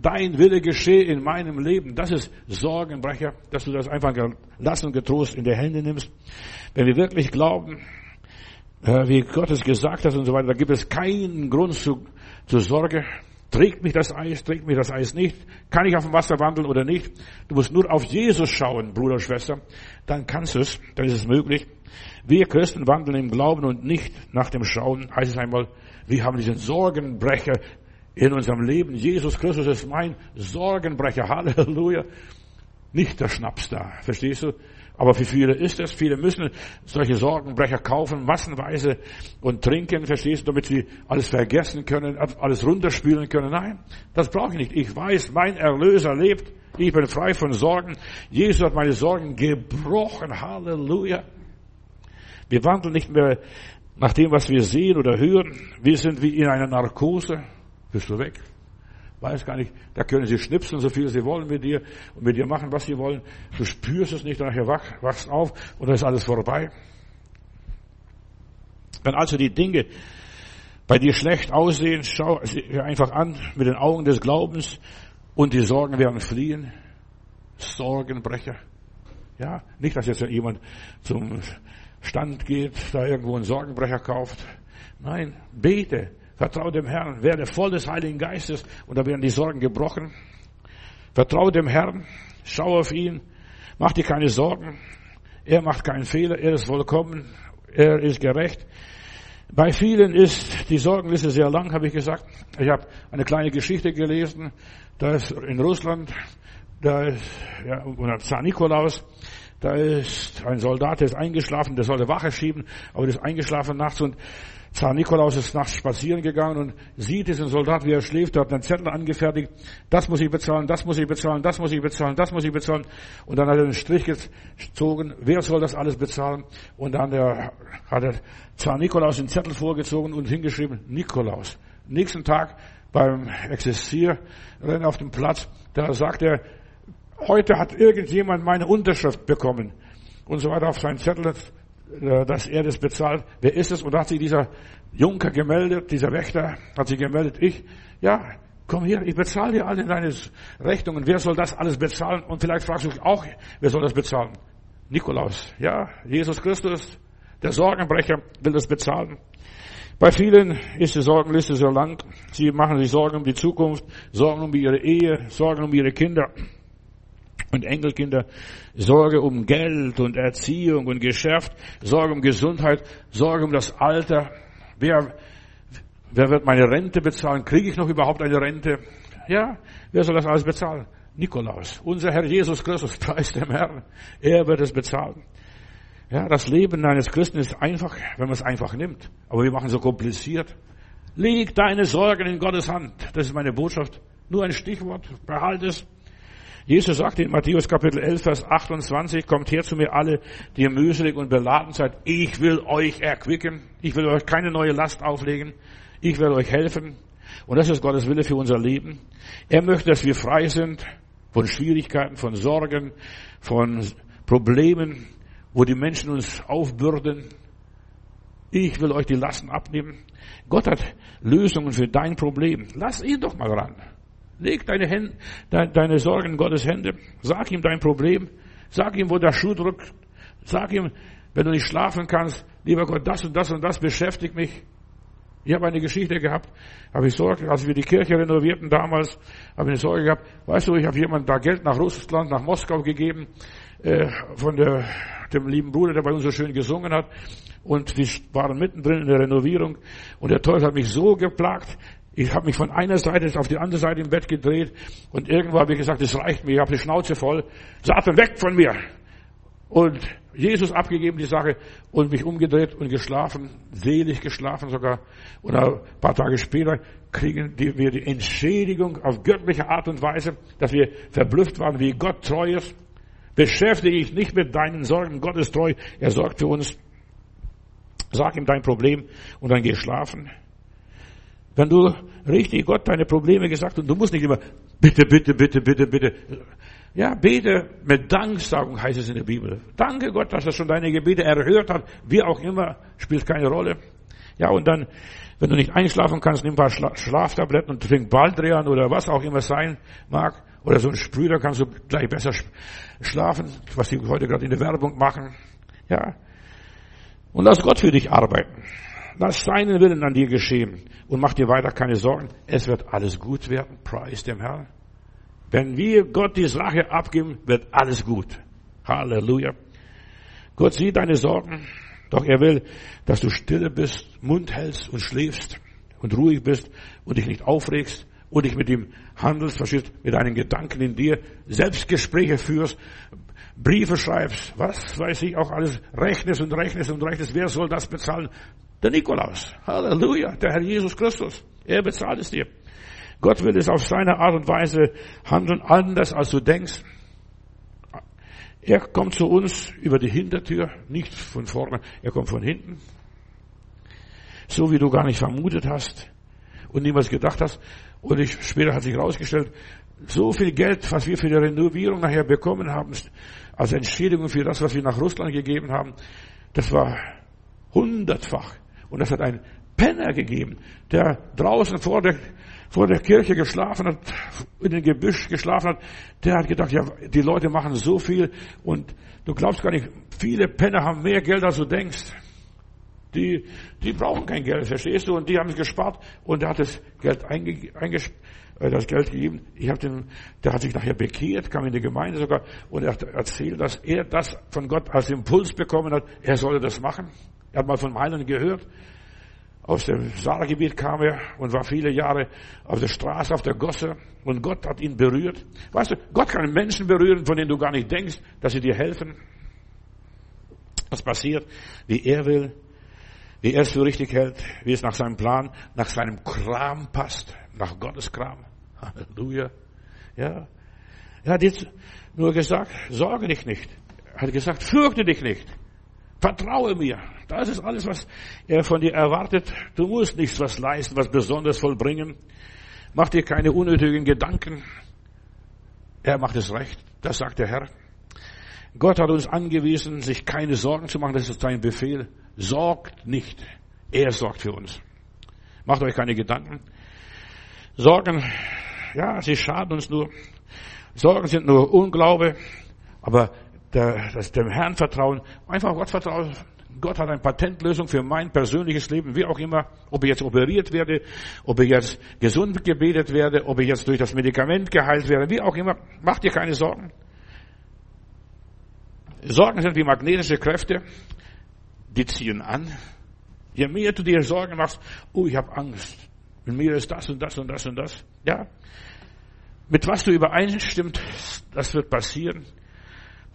Dein Wille geschehe in meinem Leben. Das ist Sorgenbrecher, dass du das einfach gelassen und getrost in die Hände nimmst. Wenn wir wirklich glauben, äh, wie Gott es gesagt hat und so weiter, da gibt es keinen Grund zu, zur Sorge. Trägt mich das Eis, trägt mich das Eis nicht? Kann ich auf dem Wasser wandeln oder nicht? Du musst nur auf Jesus schauen, Bruder, Schwester. Dann kannst du es, dann ist es möglich. Wir Christen wandeln im Glauben und nicht nach dem Schauen. Heißt es einmal, wir haben diesen Sorgenbrecher in unserem Leben. Jesus Christus ist mein Sorgenbrecher. Halleluja. Nicht der Schnaps da. Verstehst du? Aber für viele ist es. Viele müssen solche Sorgenbrecher kaufen, massenweise und trinken, verstehst du, damit sie alles vergessen können, alles runterspielen können. Nein, das brauche ich nicht. Ich weiß, mein Erlöser lebt. Ich bin frei von Sorgen. Jesus hat meine Sorgen gebrochen. Halleluja. Wir wandeln nicht mehr nach dem, was wir sehen oder hören. Wir sind wie in einer Narkose bist du weg. Weiß gar nicht, da können sie schnipseln, so viel sie wollen mit dir und mit dir machen, was sie wollen. Du spürst es nicht, nachher wach, wachst auf und dann ist alles vorbei. Wenn also die Dinge bei dir schlecht aussehen, schau sie einfach an mit den Augen des Glaubens und die Sorgen werden fliehen. Sorgenbrecher. Ja, nicht, dass jetzt jemand zum Stand geht, da irgendwo einen Sorgenbrecher kauft. Nein, bete. Vertraue dem Herrn, werde voll des Heiligen Geistes und da werden die Sorgen gebrochen. Vertraue dem Herrn, schau auf ihn, mach dir keine Sorgen. Er macht keinen Fehler, er ist vollkommen, er ist gerecht. Bei vielen ist die Sorgenliste sehr lang, habe ich gesagt. Ich habe eine kleine Geschichte gelesen, da ist in Russland, da ist, ja, unter Zar Nikolaus, da ist ein Soldat, der ist eingeschlafen, der sollte Wache schieben, aber der ist eingeschlafen nachts und Zar Nikolaus ist nachts spazieren gegangen und sieht diesen Soldat, wie er schläft, hat einen Zettel angefertigt, das muss ich bezahlen, das muss ich bezahlen, das muss ich bezahlen, das muss ich bezahlen. Und dann hat er einen Strich gezogen, wer soll das alles bezahlen? Und dann der, hat der Zar Nikolaus den Zettel vorgezogen und hingeschrieben, Nikolaus. Nächsten Tag beim Existieren auf dem Platz, da sagt er, heute hat irgendjemand meine Unterschrift bekommen. Und so weiter auf seinen Zettel äh, dass er das bezahlt. Wer ist es? Und da hat sich dieser Junker gemeldet, dieser Wächter hat sich gemeldet, ich, ja, komm hier, ich bezahle dir alle deine Rechnungen. Wer soll das alles bezahlen? Und vielleicht fragst du dich auch, wer soll das bezahlen? Nikolaus, ja, Jesus Christus, der Sorgenbrecher will das bezahlen. Bei vielen ist die Sorgenliste so lang. Sie machen sich Sorgen um die Zukunft, Sorgen um ihre Ehe, Sorgen um ihre Kinder und Enkelkinder, Sorge um Geld und Erziehung und Geschäft, Sorge um Gesundheit, Sorge um das Alter. Wer, wer wird meine Rente bezahlen? Kriege ich noch überhaupt eine Rente? Ja, wer soll das alles bezahlen? Nikolaus, unser Herr Jesus Christus, preis dem Herrn. Er wird es bezahlen. Ja, das Leben eines Christen ist einfach, wenn man es einfach nimmt. Aber wir machen es so kompliziert. Leg deine Sorgen in Gottes Hand. Das ist meine Botschaft Nur ein Stichwort, behalt es. Jesus sagte in Matthäus Kapitel 11, Vers 28, kommt her zu mir alle, die ihr mühselig und beladen seid. Ich will euch erquicken. Ich will euch keine neue Last auflegen. Ich werde euch helfen. Und das ist Gottes Wille für unser Leben. Er möchte, dass wir frei sind von Schwierigkeiten, von Sorgen, von Problemen, wo die Menschen uns aufbürden. Ich will euch die Lasten abnehmen. Gott hat Lösungen für dein Problem. Lass ihn doch mal ran. Leg deine, Hände, deine Sorgen in Gottes Hände. Sag ihm dein Problem. Sag ihm, wo der Schuh drückt. Sag ihm, wenn du nicht schlafen kannst, lieber Gott, das und das und das beschäftigt mich. Ich habe eine Geschichte gehabt, habe ich Sorge, als wir die Kirche renovierten damals, habe ich eine Sorge gehabt, weißt du, ich habe jemand da Geld nach Russland, nach Moskau gegeben, äh, von der, dem lieben Bruder, der bei uns so schön gesungen hat, und wir waren mittendrin in der Renovierung, und der Teufel hat mich so geplagt, ich habe mich von einer Seite auf die andere Seite im Bett gedreht und irgendwo habe ich gesagt, es reicht mir, ich habe die Schnauze voll. Satan, weg von mir! Und Jesus abgegeben die Sache und mich umgedreht und geschlafen, selig geschlafen sogar. Und ein paar Tage später kriegen wir die Entschädigung auf göttliche Art und Weise, dass wir verblüfft waren, wie Gott treu ist. Beschäftige dich nicht mit deinen Sorgen. Gott ist treu. Er sorgt für uns. Sag ihm dein Problem und dann geh schlafen. Wenn du richtig Gott deine Probleme gesagt und du musst nicht immer bitte, bitte, bitte, bitte, bitte. Ja, bete mit Danksagung heißt es in der Bibel. Danke Gott, dass er schon deine Gebete erhört hat. Wie auch immer, spielt keine Rolle. Ja, und dann, wenn du nicht einschlafen kannst, nimm ein paar Schla Schlaftabletten und trink Baldrian oder was auch immer sein mag. Oder so ein Sprüher kannst du gleich besser schlafen, was die heute gerade in der Werbung machen. Ja. Und lass Gott für dich arbeiten. Lass seinen Willen an dir geschehen und mach dir weiter keine Sorgen. Es wird alles gut werden. Preis dem Herrn. Wenn wir Gott die Sache abgeben, wird alles gut. Halleluja. Gott sieht deine Sorgen, doch er will, dass du stille bist, Mund hältst und schläfst und ruhig bist und dich nicht aufregst und dich mit ihm handelst, verstehst, mit deinen Gedanken in dir, Selbstgespräche führst, Briefe schreibst, was weiß ich auch alles, rechnest und rechnest und rechnest, wer soll das bezahlen? Der Nikolaus. Halleluja. Der Herr Jesus Christus. Er bezahlt es dir. Gott will es auf seine Art und Weise handeln, anders als du denkst. Er kommt zu uns über die Hintertür, nicht von vorne, er kommt von hinten. So wie du gar nicht vermutet hast und niemals gedacht hast. Und ich, später hat sich herausgestellt, so viel Geld, was wir für die Renovierung nachher bekommen haben, als Entschädigung für das, was wir nach Russland gegeben haben, das war hundertfach. Und es hat einen Penner gegeben, der draußen vor der, vor der Kirche geschlafen hat, in dem Gebüsch geschlafen hat. Der hat gedacht, ja, die Leute machen so viel und du glaubst gar nicht, viele Penner haben mehr Geld, als du denkst. Die, die brauchen kein Geld, verstehst du? Und die haben es gespart und der hat das Geld einge, einges, äh, das Geld gegeben. Ich habe den, der hat sich nachher bekehrt, kam in die Gemeinde sogar und er hat erzählt, dass er das von Gott als Impuls bekommen hat. Er solle das machen. Er hat mal von einem gehört. Aus dem Saargebiet kam er und war viele Jahre auf der Straße, auf der Gosse. Und Gott hat ihn berührt. Weißt du, Gott kann Menschen berühren, von denen du gar nicht denkst, dass sie dir helfen. Was passiert, wie er will, wie er es für richtig hält, wie es nach seinem Plan, nach seinem Kram passt, nach Gottes Kram. Halleluja. Ja. Er hat jetzt nur gesagt, sorge dich nicht. Er hat gesagt, fürchte dich nicht. Vertraue mir. Das ist alles, was er von dir erwartet. Du musst nichts was leisten, was besonders vollbringen. Mach dir keine unnötigen Gedanken. Er macht es recht. Das sagt der Herr. Gott hat uns angewiesen, sich keine Sorgen zu machen. Das ist sein Befehl. Sorgt nicht. Er sorgt für uns. Macht euch keine Gedanken. Sorgen, ja, sie schaden uns nur. Sorgen sind nur Unglaube. Aber der, das dem Herrn vertrauen, einfach Gott vertrauen. Gott hat eine Patentlösung für mein persönliches Leben, wie auch immer, ob ich jetzt operiert werde, ob ich jetzt gesund gebetet werde, ob ich jetzt durch das Medikament geheilt werde, wie auch immer, mach dir keine Sorgen. Sorgen sind wie magnetische Kräfte, die ziehen an. Je mehr du dir Sorgen machst, oh, ich habe Angst, in mir ist das und das und das und das, ja. Mit was du übereinstimmt, das wird passieren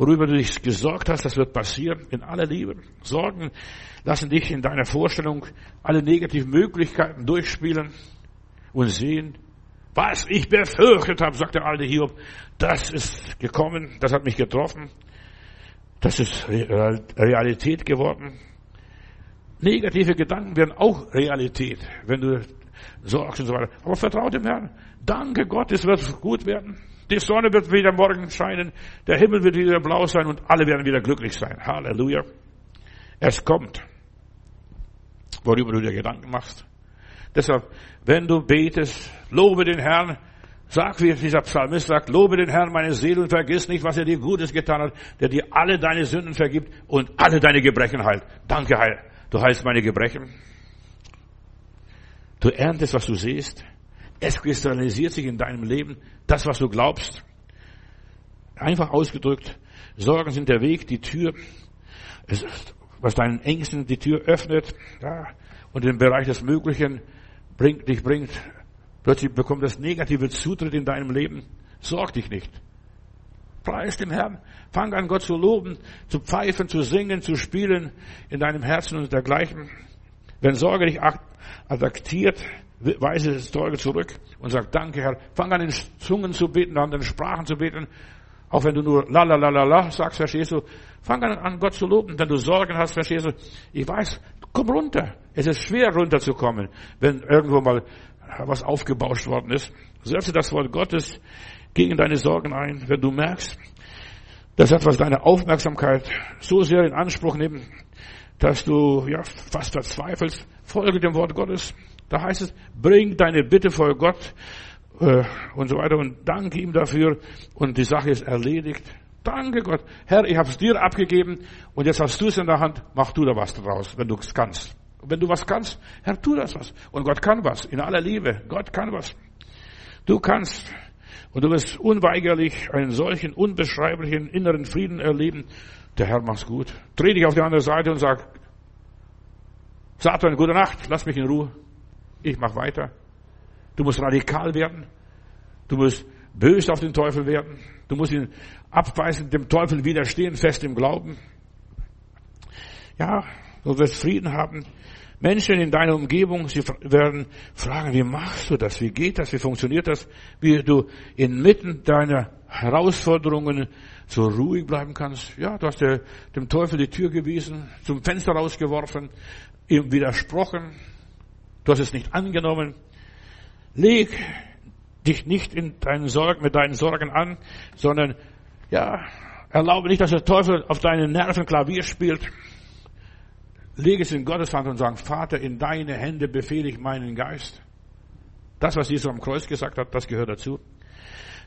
worüber du dich gesorgt hast, das wird passieren in aller Liebe. Sorgen lassen dich in deiner Vorstellung alle negativen Möglichkeiten durchspielen und sehen, Was ich befürchtet habe, sagt der alte Hiob, das ist gekommen, das hat mich getroffen, das ist Realität geworden. Negative Gedanken werden auch Realität, wenn du sorgst und so weiter. Aber vertraue dem Herrn. Danke Gott, es wird gut werden. Die Sonne wird wieder morgen scheinen, der Himmel wird wieder blau sein und alle werden wieder glücklich sein. Halleluja. Es kommt, worüber du dir Gedanken machst. Deshalb, wenn du betest, lobe den Herrn, sag wie dieser Psalmist sagt, lobe den Herrn meine Seele und vergiss nicht, was er dir Gutes getan hat, der dir alle deine Sünden vergibt und alle deine Gebrechen heilt. Danke, Heil. Du heilst meine Gebrechen. Du erntest, was du siehst. Es kristallisiert sich in deinem Leben das, was du glaubst. Einfach ausgedrückt, Sorgen sind der Weg, die Tür, was deinen Ängsten die Tür öffnet, ja, und im Bereich des Möglichen bringt, dich bringt, plötzlich bekommt das negative Zutritt in deinem Leben. Sorg dich nicht. Preis dem Herrn. Fang an, Gott zu loben, zu pfeifen, zu singen, zu spielen in deinem Herzen und dergleichen. Wenn Sorge dich attackiert, weise Sorge zurück und sag, danke Herr. Fang an, in Zungen zu beten, an den Sprachen zu beten. Auch wenn du nur la la la la la sagst, verstehst du. Fang an, an Gott zu loben. Wenn du Sorgen hast, verstehst du. Ich weiß, komm runter. Es ist schwer runterzukommen, wenn irgendwo mal was aufgebauscht worden ist. Setze das Wort Gottes gegen deine Sorgen ein, wenn du merkst, dass etwas deine Aufmerksamkeit so sehr in Anspruch nimmt, dass du ja fast verzweifelst, folge dem Wort Gottes. Da heißt es, bring deine Bitte vor Gott äh, und so weiter und danke ihm dafür und die Sache ist erledigt. Danke Gott. Herr, ich habe es dir abgegeben und jetzt hast du es in der Hand. Mach du da was draus, wenn du es kannst. Und wenn du was kannst, Herr, tu das was. Und Gott kann was. In aller Liebe. Gott kann was. Du kannst. Und du wirst unweigerlich einen solchen unbeschreiblichen inneren Frieden erleben. Der Herr macht's gut. Dreh dich auf die andere Seite und sag, Satan, gute Nacht, lass mich in Ruhe. Ich mach weiter. Du musst radikal werden. Du musst böse auf den Teufel werden. Du musst ihn abweisen, dem Teufel widerstehen, fest im Glauben. Ja, du wirst Frieden haben. Menschen in deiner Umgebung, sie werden fragen, wie machst du das? Wie geht das? Wie funktioniert das? Wie du inmitten deiner Herausforderungen so ruhig bleiben kannst. Ja, du hast dem Teufel die Tür gewiesen, zum Fenster rausgeworfen, ihm widersprochen. Du hast es nicht angenommen. Leg dich nicht in deinen Sorgen, mit deinen Sorgen an, sondern, ja, erlaube nicht, dass der Teufel auf deinen Nerven Klavier spielt. Lege es in Gottes Hand und sage, Vater, in deine Hände befehle ich meinen Geist. Das, was Jesus am Kreuz gesagt hat, das gehört dazu.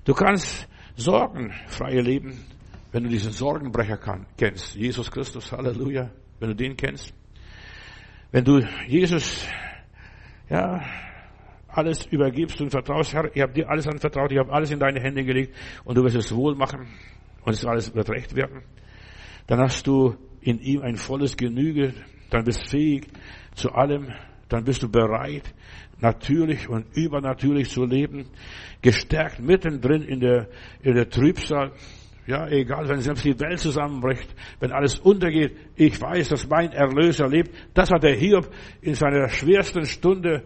Du kannst sorgenfreie leben, wenn du diesen Sorgenbrecher kennst. Jesus Christus, Halleluja, wenn du den kennst. Wenn du Jesus, ja, alles übergibst und vertraust, Herr, ich habe dir alles anvertraut, ich habe alles in deine Hände gelegt und du wirst es wohl machen und es alles wird recht werden, dann hast du in ihm ein volles Genüge, dann bist fähig zu allem, dann bist du bereit, natürlich und übernatürlich zu leben, gestärkt mittendrin in der, in der Trübsal. Ja, egal, wenn selbst die Welt zusammenbricht, wenn alles untergeht, ich weiß, dass mein Erlöser lebt. Das hat der Hiob in seiner schwersten Stunde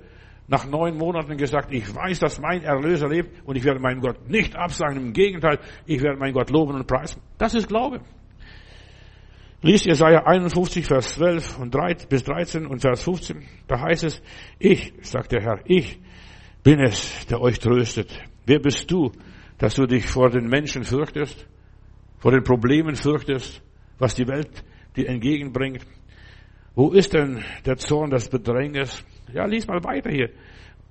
nach neun Monaten gesagt, ich weiß, dass mein Erlöser lebt und ich werde meinen Gott nicht absagen. Im Gegenteil, ich werde meinen Gott loben und preisen. Das ist Glaube. Lies Jesaja 51, Vers 12 und 3, bis 13 und Vers 15. Da heißt es, ich, sagt der Herr, ich bin es, der euch tröstet. Wer bist du, dass du dich vor den Menschen fürchtest, vor den Problemen fürchtest, was die Welt dir entgegenbringt? Wo ist denn der Zorn des Bedrängnis? Ja, lies mal weiter hier.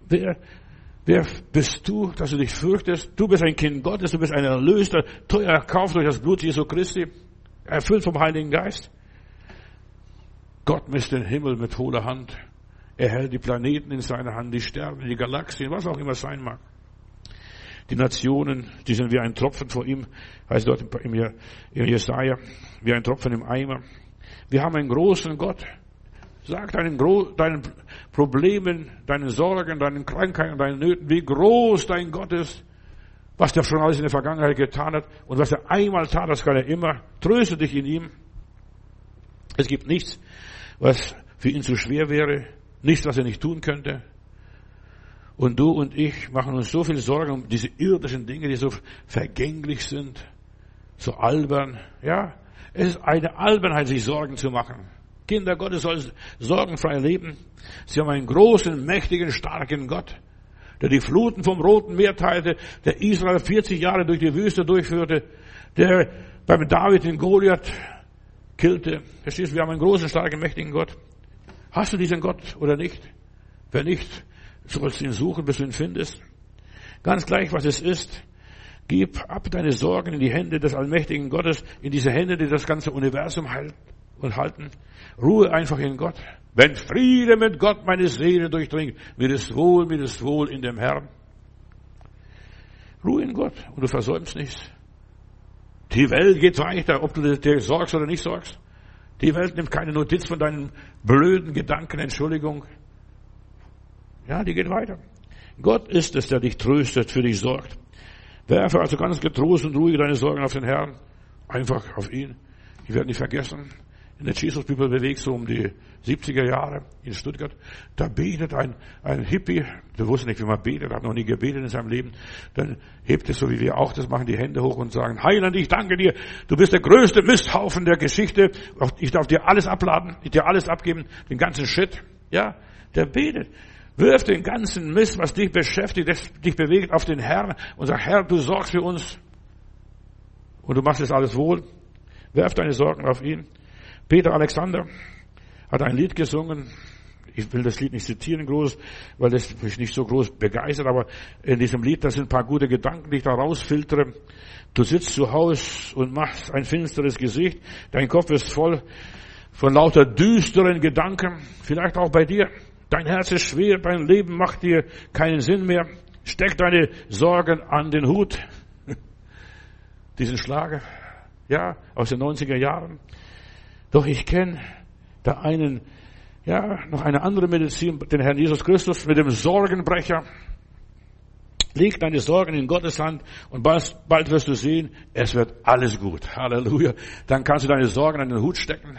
Wer, wer bist du, dass du dich fürchtest? Du bist ein Kind Gottes, du bist ein Erlöster, teuer erkauft durch das Blut Jesu Christi erfüllt vom Heiligen Geist. Gott misst den Himmel mit hohler Hand. Er hält die Planeten in seiner Hand, die Sterne, die Galaxien, was auch immer sein mag. Die Nationen, die sind wie ein Tropfen vor ihm, heißt dort im Jesaja, wie ein Tropfen im Eimer. Wir haben einen großen Gott. Sag deinen, deinen Problemen, deinen Sorgen, deinen Krankheiten, deinen Nöten, wie groß dein Gott ist was der schon alles in der Vergangenheit getan hat und was er einmal tat, das kann er immer. Tröste dich in ihm. Es gibt nichts, was für ihn zu schwer wäre, nichts, was er nicht tun könnte. Und du und ich machen uns so viel Sorgen um diese irdischen Dinge, die so vergänglich sind, so albern. Ja, es ist eine Albernheit, sich Sorgen zu machen. Kinder Gottes sollen sorgenfrei leben. Sie haben einen großen, mächtigen, starken Gott, der die Fluten vom Roten Meer teilte, der Israel 40 Jahre durch die Wüste durchführte, der beim David den Goliath killte. Verstehst du, wir haben einen großen, starken, mächtigen Gott. Hast du diesen Gott oder nicht? Wenn nicht, sollst ihn suchen, bis du ihn findest. Ganz gleich, was es ist. Gib ab deine Sorgen in die Hände des allmächtigen Gottes, in diese Hände, die das ganze Universum halten und halten. Ruhe einfach in Gott. Wenn Friede mit Gott meine Seele durchdringt, mir ist wohl, mir ist wohl in dem Herrn. Ruhe in Gott und du versäumst nichts. Die Welt geht weiter, ob du dir sorgst oder nicht sorgst. Die Welt nimmt keine Notiz von deinen blöden Gedanken, Entschuldigung. Ja, die geht weiter. Gott ist es, der dich tröstet, für dich sorgt. Werfe also ganz getrost und ruhig deine Sorgen auf den Herrn. Einfach auf ihn. Ich werde nicht vergessen, in der Jesus-Bibel bewegt, so um die 70er Jahre in Stuttgart. Da betet ein, ein Hippie, der wusste nicht, wie man betet, hat noch nie gebetet in seinem Leben. Dann hebt es, so wie wir auch das machen, die Hände hoch und sagen, Heiland, ich danke dir, du bist der größte Misthaufen der Geschichte. Ich darf dir alles abladen, ich dir alles abgeben, den ganzen Shit. Ja, der betet. Wirf den ganzen Mist, was dich beschäftigt, das dich bewegt, auf den Herrn und sag, Herr, du sorgst für uns. Und du machst es alles wohl. Werf deine Sorgen auf ihn. Peter Alexander hat ein Lied gesungen. Ich will das Lied nicht zitieren groß, weil das mich nicht so groß begeistert, aber in diesem Lied, da sind ein paar gute Gedanken, die ich da rausfiltere. Du sitzt zu Hause und machst ein finsteres Gesicht. Dein Kopf ist voll von lauter düsteren Gedanken. Vielleicht auch bei dir. Dein Herz ist schwer, dein Leben macht dir keinen Sinn mehr. Steck deine Sorgen an den Hut. Diesen Schlager, ja, aus den 90er Jahren. Doch ich kenne da einen, ja, noch eine andere Medizin, den Herrn Jesus Christus mit dem Sorgenbrecher. Leg deine Sorgen in Gottes Hand und bald, bald wirst du sehen, es wird alles gut. Halleluja. Dann kannst du deine Sorgen an den Hut stecken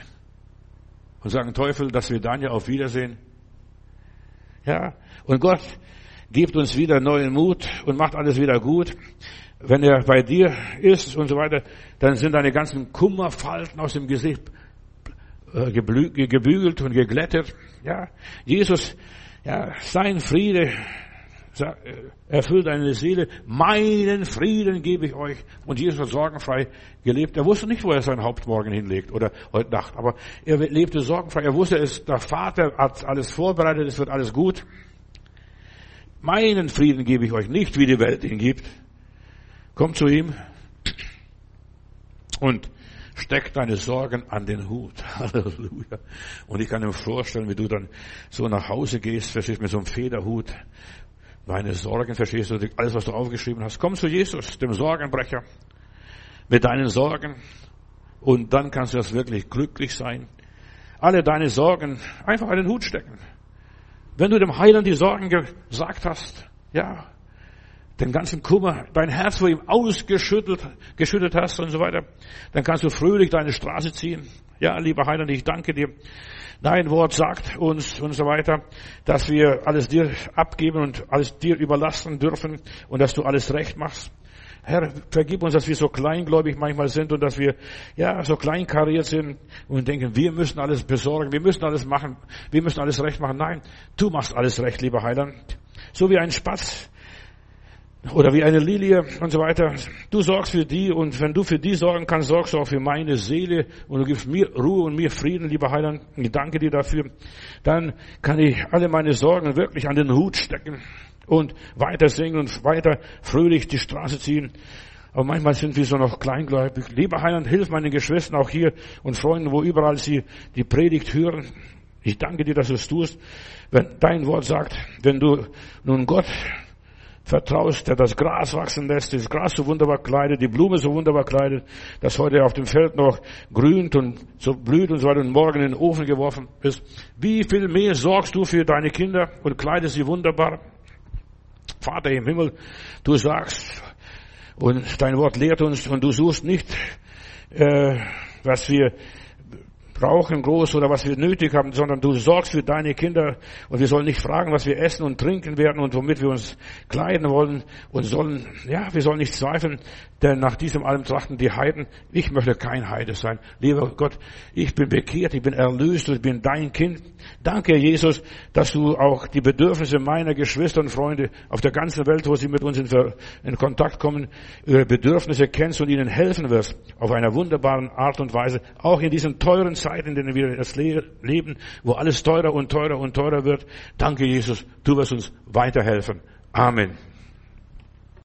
und sagen, Teufel, dass wir dann ja auf Wiedersehen. Ja, und Gott gibt uns wieder neuen Mut und macht alles wieder gut. Wenn er bei dir ist und so weiter, dann sind deine ganzen Kummerfalten aus dem Gesicht äh, gebügelt und geglättet. Ja, Jesus, ja, sein Friede erfüllt deine Seele. Meinen Frieden gebe ich euch. Und Jesus hat sorgenfrei gelebt. Er wusste nicht, wo er sein Haupt morgen hinlegt oder heute Nacht. Aber er lebte sorgenfrei. Er wusste, es, der Vater hat alles vorbereitet. Es wird alles gut. Meinen Frieden gebe ich euch nicht, wie die Welt ihn gibt. Kommt zu ihm und steck deine Sorgen an den Hut. Halleluja. Und ich kann mir vorstellen, wie du dann so nach Hause gehst, verstehst, mit so einem Federhut. Deine Sorgen, verstehst du, alles, was du aufgeschrieben hast. Komm zu Jesus, dem Sorgenbrecher, mit deinen Sorgen. Und dann kannst du das wirklich glücklich sein. Alle deine Sorgen einfach an den Hut stecken. Wenn du dem Heiland die Sorgen gesagt hast, ja, den ganzen Kummer, dein Herz vor ihm ausgeschüttelt, geschüttet hast und so weiter, dann kannst du fröhlich deine Straße ziehen. Ja, lieber Heiland, ich danke dir. Dein Wort sagt uns und so weiter, dass wir alles dir abgeben und alles dir überlassen dürfen und dass du alles recht machst. Herr, vergib uns, dass wir so kleingläubig manchmal sind und dass wir, ja, so kleinkariert sind und denken, wir müssen alles besorgen, wir müssen alles machen, wir müssen alles recht machen. Nein, du machst alles recht, lieber Heiland. So wie ein Spatz, oder wie eine Lilie und so weiter. Du sorgst für die und wenn du für die sorgen kannst, sorgst du auch für meine Seele und du gibst mir Ruhe und mir Frieden, lieber Heiland. Ich danke dir dafür. Dann kann ich alle meine Sorgen wirklich an den Hut stecken und weiter singen und weiter fröhlich die Straße ziehen. Aber manchmal sind wir so noch kleingläubig. Lieber Heiland, hilf meinen Geschwistern auch hier und Freunden, wo überall sie die Predigt hören. Ich danke dir, dass du es tust. Wenn dein Wort sagt, wenn du nun Gott vertraust, der das Gras wachsen lässt, das Gras so wunderbar kleidet, die Blume so wunderbar kleidet, das heute auf dem Feld noch grünt und so blüht und so weiter und morgen in den Ofen geworfen ist. Wie viel mehr sorgst du für deine Kinder und kleidest sie wunderbar? Vater im Himmel, du sagst, und dein Wort lehrt uns, und du suchst nicht, äh, was wir brauchen groß oder was wir nötig haben, sondern du sorgst für deine Kinder und wir sollen nicht fragen, was wir essen und trinken werden und womit wir uns kleiden wollen und sollen, ja, wir sollen nicht zweifeln, denn nach diesem allem trachten die Heiden. Ich möchte kein Heide sein. Lieber Gott, ich bin bekehrt, ich bin erlöst, ich bin dein Kind. Danke, Jesus, dass du auch die Bedürfnisse meiner Geschwister und Freunde auf der ganzen Welt, wo sie mit uns in, Kontakt kommen, ihre Bedürfnisse kennst und ihnen helfen wirst. Auf einer wunderbaren Art und Weise. Auch in diesen teuren Zeiten, in denen wir das leben, wo alles teurer und teurer und teurer wird. Danke, Jesus, du wirst uns weiterhelfen. Amen.